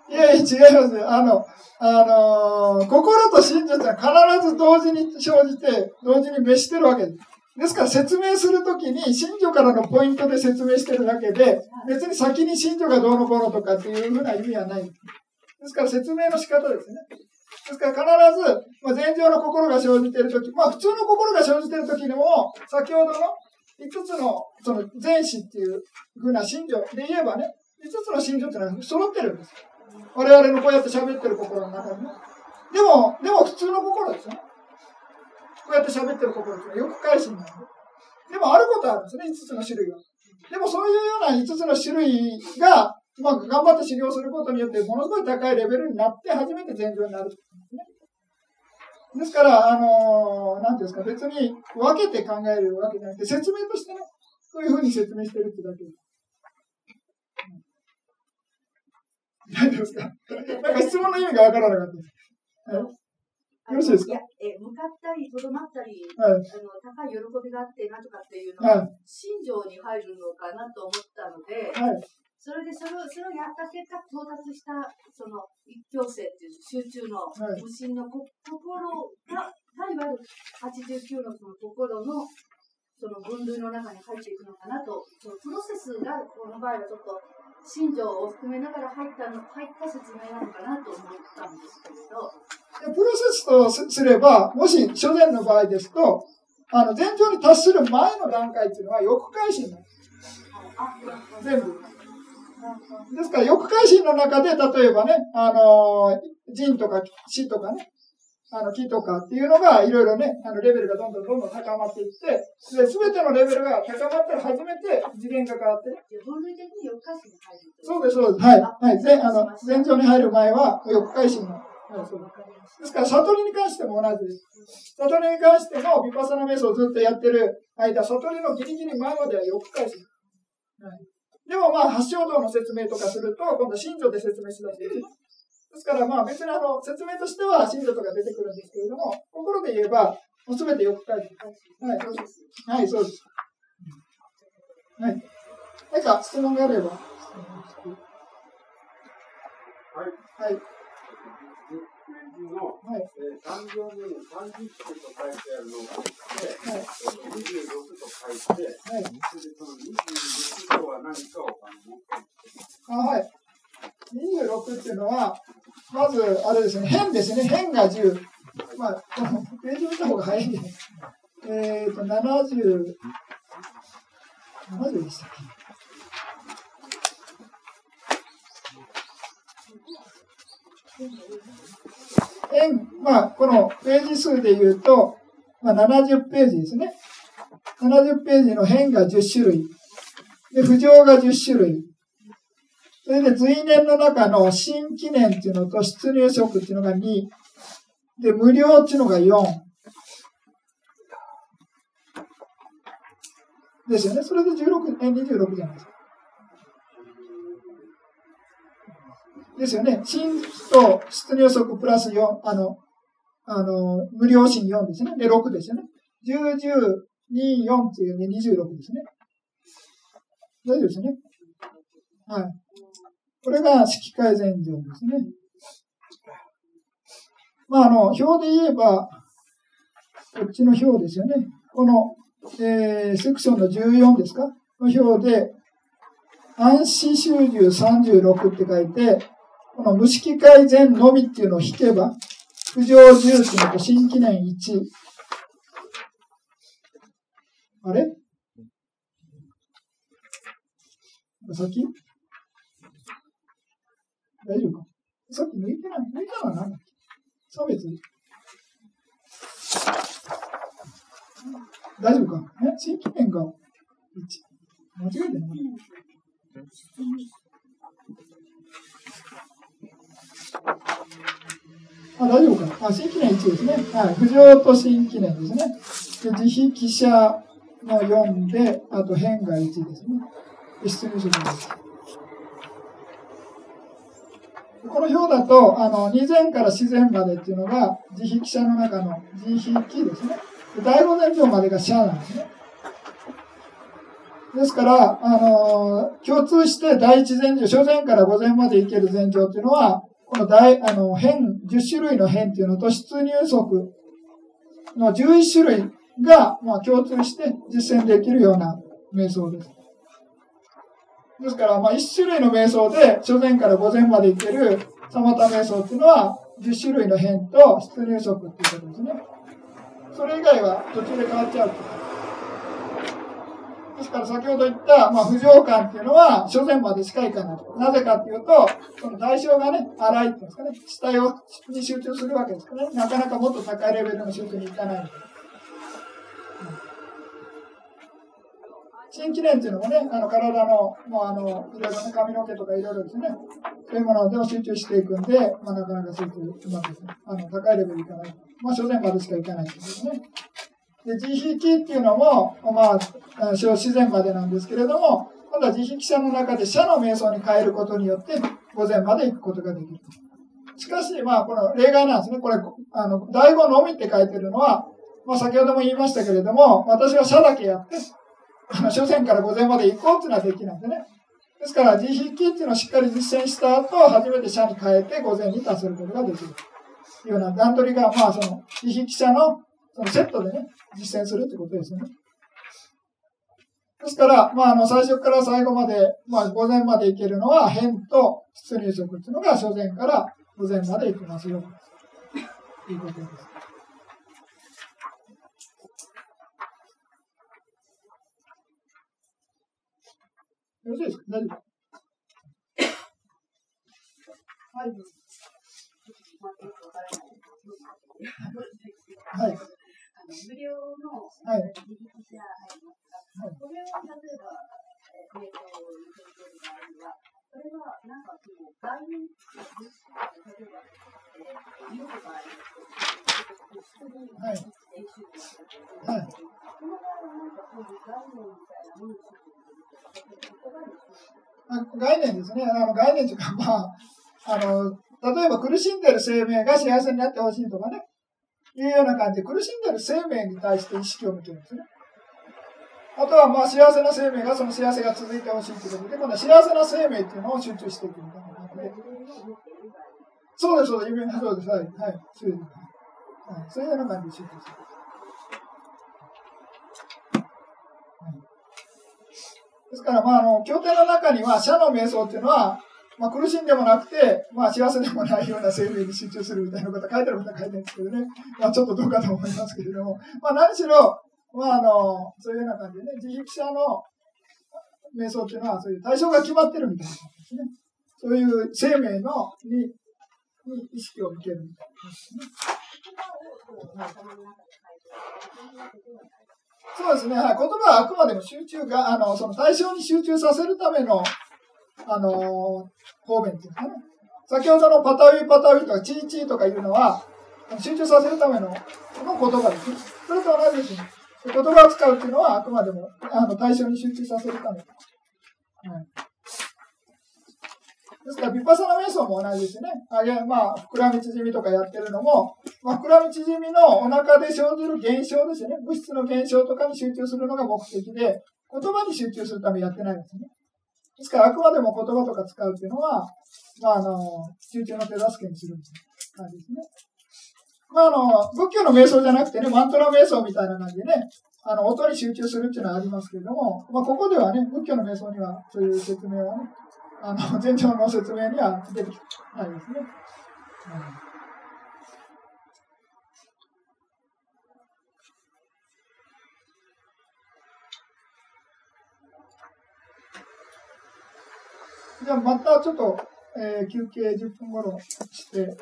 いやいや、違います。あの、あのー、心と真実は必ず同時に生じて、同時に滅してるわけです。ですから説明するときに、信女からのポイントで説明してるだけで、別に先に信女がどうのこうのとかっていうふうな意味はない。ですから説明の仕方ですね。ですから必ず、まあ、前情の心が生じているとき、まあ普通の心が生じているときにも、先ほどの5つのその前史っていうふうな信条で言えばね、5つの信条っていうのは揃ってるんです。我々のこうやって喋ってる心の中にね。でも、でも普通の心ですね。こうやって喋ってる心っていうのはよく返しになる。でもあることあるんですね、5つの種類が。でもそういうような5つの種類が、まあ、頑張って修行することによって、ものすごい高いレベルになって初めて全情になるですね。ですから、あのー、なんていうんですか、別に分けて考えるわけじゃなくて、説明としてね、そういうふうに説明してるってだけです。大丈夫ですかなんか質問の意味がわからなかったです。はいよろしいですか？え向かったり、とどまったり、はい、あの高い喜びがあって、なんとかっていうのは、はい、心情に入るのかなと思ったので、はい、それでそれをそれをやった結果、到達したその一強性っていう集中の無心のこ、ところが、いわゆる89のその心のその分類の中に入っていくのかなと、そのプロセスがこの場合はちょっと信条を含めながら入ったの入った説明なのかなと思ったんですけれど。プロセスとすれば、もし初年の場合ですと、あの前兆に達する前の段階っていうのは欲改心なんです。全部。ですから、欲改心の中で、例えばね、あの、人とか死とかね、あの、木とかっていうのが、いろいろね、あの、レベルがどんどんどんどん高まっていって、で、すべてのレベルが高まったら初めて次元が変わってね。そうです、そうです。はい。はい。で、あの、前兆に入る前は、欲改心の。はい、そうですから、悟りに関しても同じです。悟りに関しても、ヴィパサナ瞑想をずっとやってる間、悟りのギリギリ前までは欲改心。はい。でもまあ、発祥道の説明とかすると、今度、信条で説明しだして。ですからまあ、別にあの、説明としては信条とか出てくるんですけれども、心で言えば、もうすべて欲改心。はい、そうです。はい、そうです。はい。何か質問があれば。はい。はい。の、はいえー、3行目に30種と書いてあるのがあって、はい、26と書いて、はい、それでその26とは何かをあはい。26っていうのは、まず、あれですね、辺ですね、辺が10。まあ、ページ見た方が早いんで、えっ、ー、と、70、70でしたっけ？円、まあ、このページ数で言うと、まあ、70ページですね。70ページの辺が10種類。で、浮上が10種類。それで随年の中の新記念っていうのと出入色っていうのが2。で、無料っていうのが4。ですよね。それで16、え、26じゃないですか。ですよね。新と出入色プラス4、あの、あの、無料新4ですね。で、6ですよね。10、10、2、4っていうね、26ですね。大丈夫ですね。はい。これが式改善上ですね。まあ、あの、表で言えば、こっちの表ですよね。この、えー、セクションの14ですか？の表で、暗視収入36って書いて、この無式改善のみっていうのを引けば、浮上重視のと新記念1。あれ？先？大丈夫か？さっき抜いてない抜いたのは何？だ差別？大丈夫か？え？新規点が1。間違えてないあ、大丈夫か？あ、新記念1ですね。はい。浮上と新記念ですね。で、自費記者の4で、あと変が1ですね。出入色です。この表だと、あの、二前から自然までっていうのが、自費記者の中の自費記ですね。第五前上までが社なんですね。ですから、あの、共通して第一前上、小前から五前までいける前上っていうのは、この大、あの、変、10種類の変っていうのと出入足の11種類が、まあ、共通して実践できるような瞑想です。ですから、まあ、1種類の瞑想で、初前から午前までいけるサマタ瞑想っていうのは、10種類の変と出入足っていうことですね。それ以外は途中で変わっちゃうですから先ほど言った、まあ、不浄感っていうのは、初前までしかいかない。なぜかっていうと、その対象がね、荒いっていうんですかね、死体をに集中するわけですからね、なかなかもっと高いレベルの集中にいかない。新記念っていうのもね、あの体の、もうあの、いろいろね、髪の毛とかいろいろですね、そういうものでも集中していくんで、まあ、なかなか集中うまく、あの、高いレベルいかない。まあ、初前までしかいかないですね。で、自費記っていうのも、まあ、小自然までなんですけれども、今度は自費記者の中で社の瞑想に変えることによって、午前まで行くことができる。しかし、まあ、この例外なんですね。これ、あの、第五のみって書いてるのは、まあ、先ほども言いましたけれども、私は社だけやって、初戦から午前まで行こうっていうのはできないんでね。ですから、自筆記っていうのをしっかり実践した後、初めて社に変えて午前に達することができる。というような段取りが、まあ、その、自筆記者のそのセットでね、実践するということですよね。ですから、まあ、あの、最初から最後まで、まあ、午前まで行けるのは、変と出入食っていうのが、初前から午前まで行きますよ。ということです。よろしい。ですか大丈夫はい。はい。無料の、はい。これは例えば、えー、えー、と、い。う場合は、これはなんかその概念、例えば、えー、見る場合質問、はい、練習はい。この場合はなんかそうい。う概念みたい。なものを概念ですね。あの概念というか、まあ、あの、例えば苦しんでる生命が幸せになってほしいとかね、いうような感じで苦しんでる生命に対して意識を向けるんですね。あとは、まあ、幸せな生命がその幸せが続いてほしいということで、今度は幸せな生命っていうのを集中していくみたいな感じで。そうです、そうです、夢そうです、はい、はい、そういう、ような感じで集中してですから、まあ、あの、経典の中には、社の瞑想っていうのは、まあ、苦しんでもなくて、まあ、幸せでもないような生命に集中するみたいなこと書いてあることは書いてるんですけどね。まあ、ちょっとどうかと思いますけれども。まあ、何しろ、まあ、あの、そういうような感じでね、自力者の瞑想っていうのは、そういう対象が決まってるみたいなですね。そういう生命のにに意識を向けるみたいなね。そうですね、はい、言葉はあくまでも集中が、あのその対象に集中させるための、あの方面っていうかね。先ほどのパタウィパタウィとかチーチーとかいうのは、集中させるためのの言葉です。それと同じですね。言葉を使うっていうのはあくまでもあの対象に集中させるため。はいですから、ビパサナ瞑想も同じですね。あいやまあ、膨らみ縮みとかやってるのも、まあ、膨らみ縮みのお腹で生じる現象ですよね。物質の現象とかに集中するのが目的で、言葉に集中するためやってないんですね。ですから、あくまでも言葉とか使うっていうのは、まあ、あの、集中の手助けにするみたいな感じですね。まあ、あの、仏教の瞑想じゃなくてね、マントラ瞑想みたいな感じでね、あの、音に集中するっていうのはありますけれども、まあ、ここではね、仏教の瞑想にはそういう説明はね、あの 前兆の説明には出てきないですね。じゃあまたちょっと、えー、休憩10分ごろして、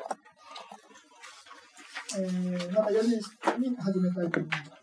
えー、また4時に始めたいと思います。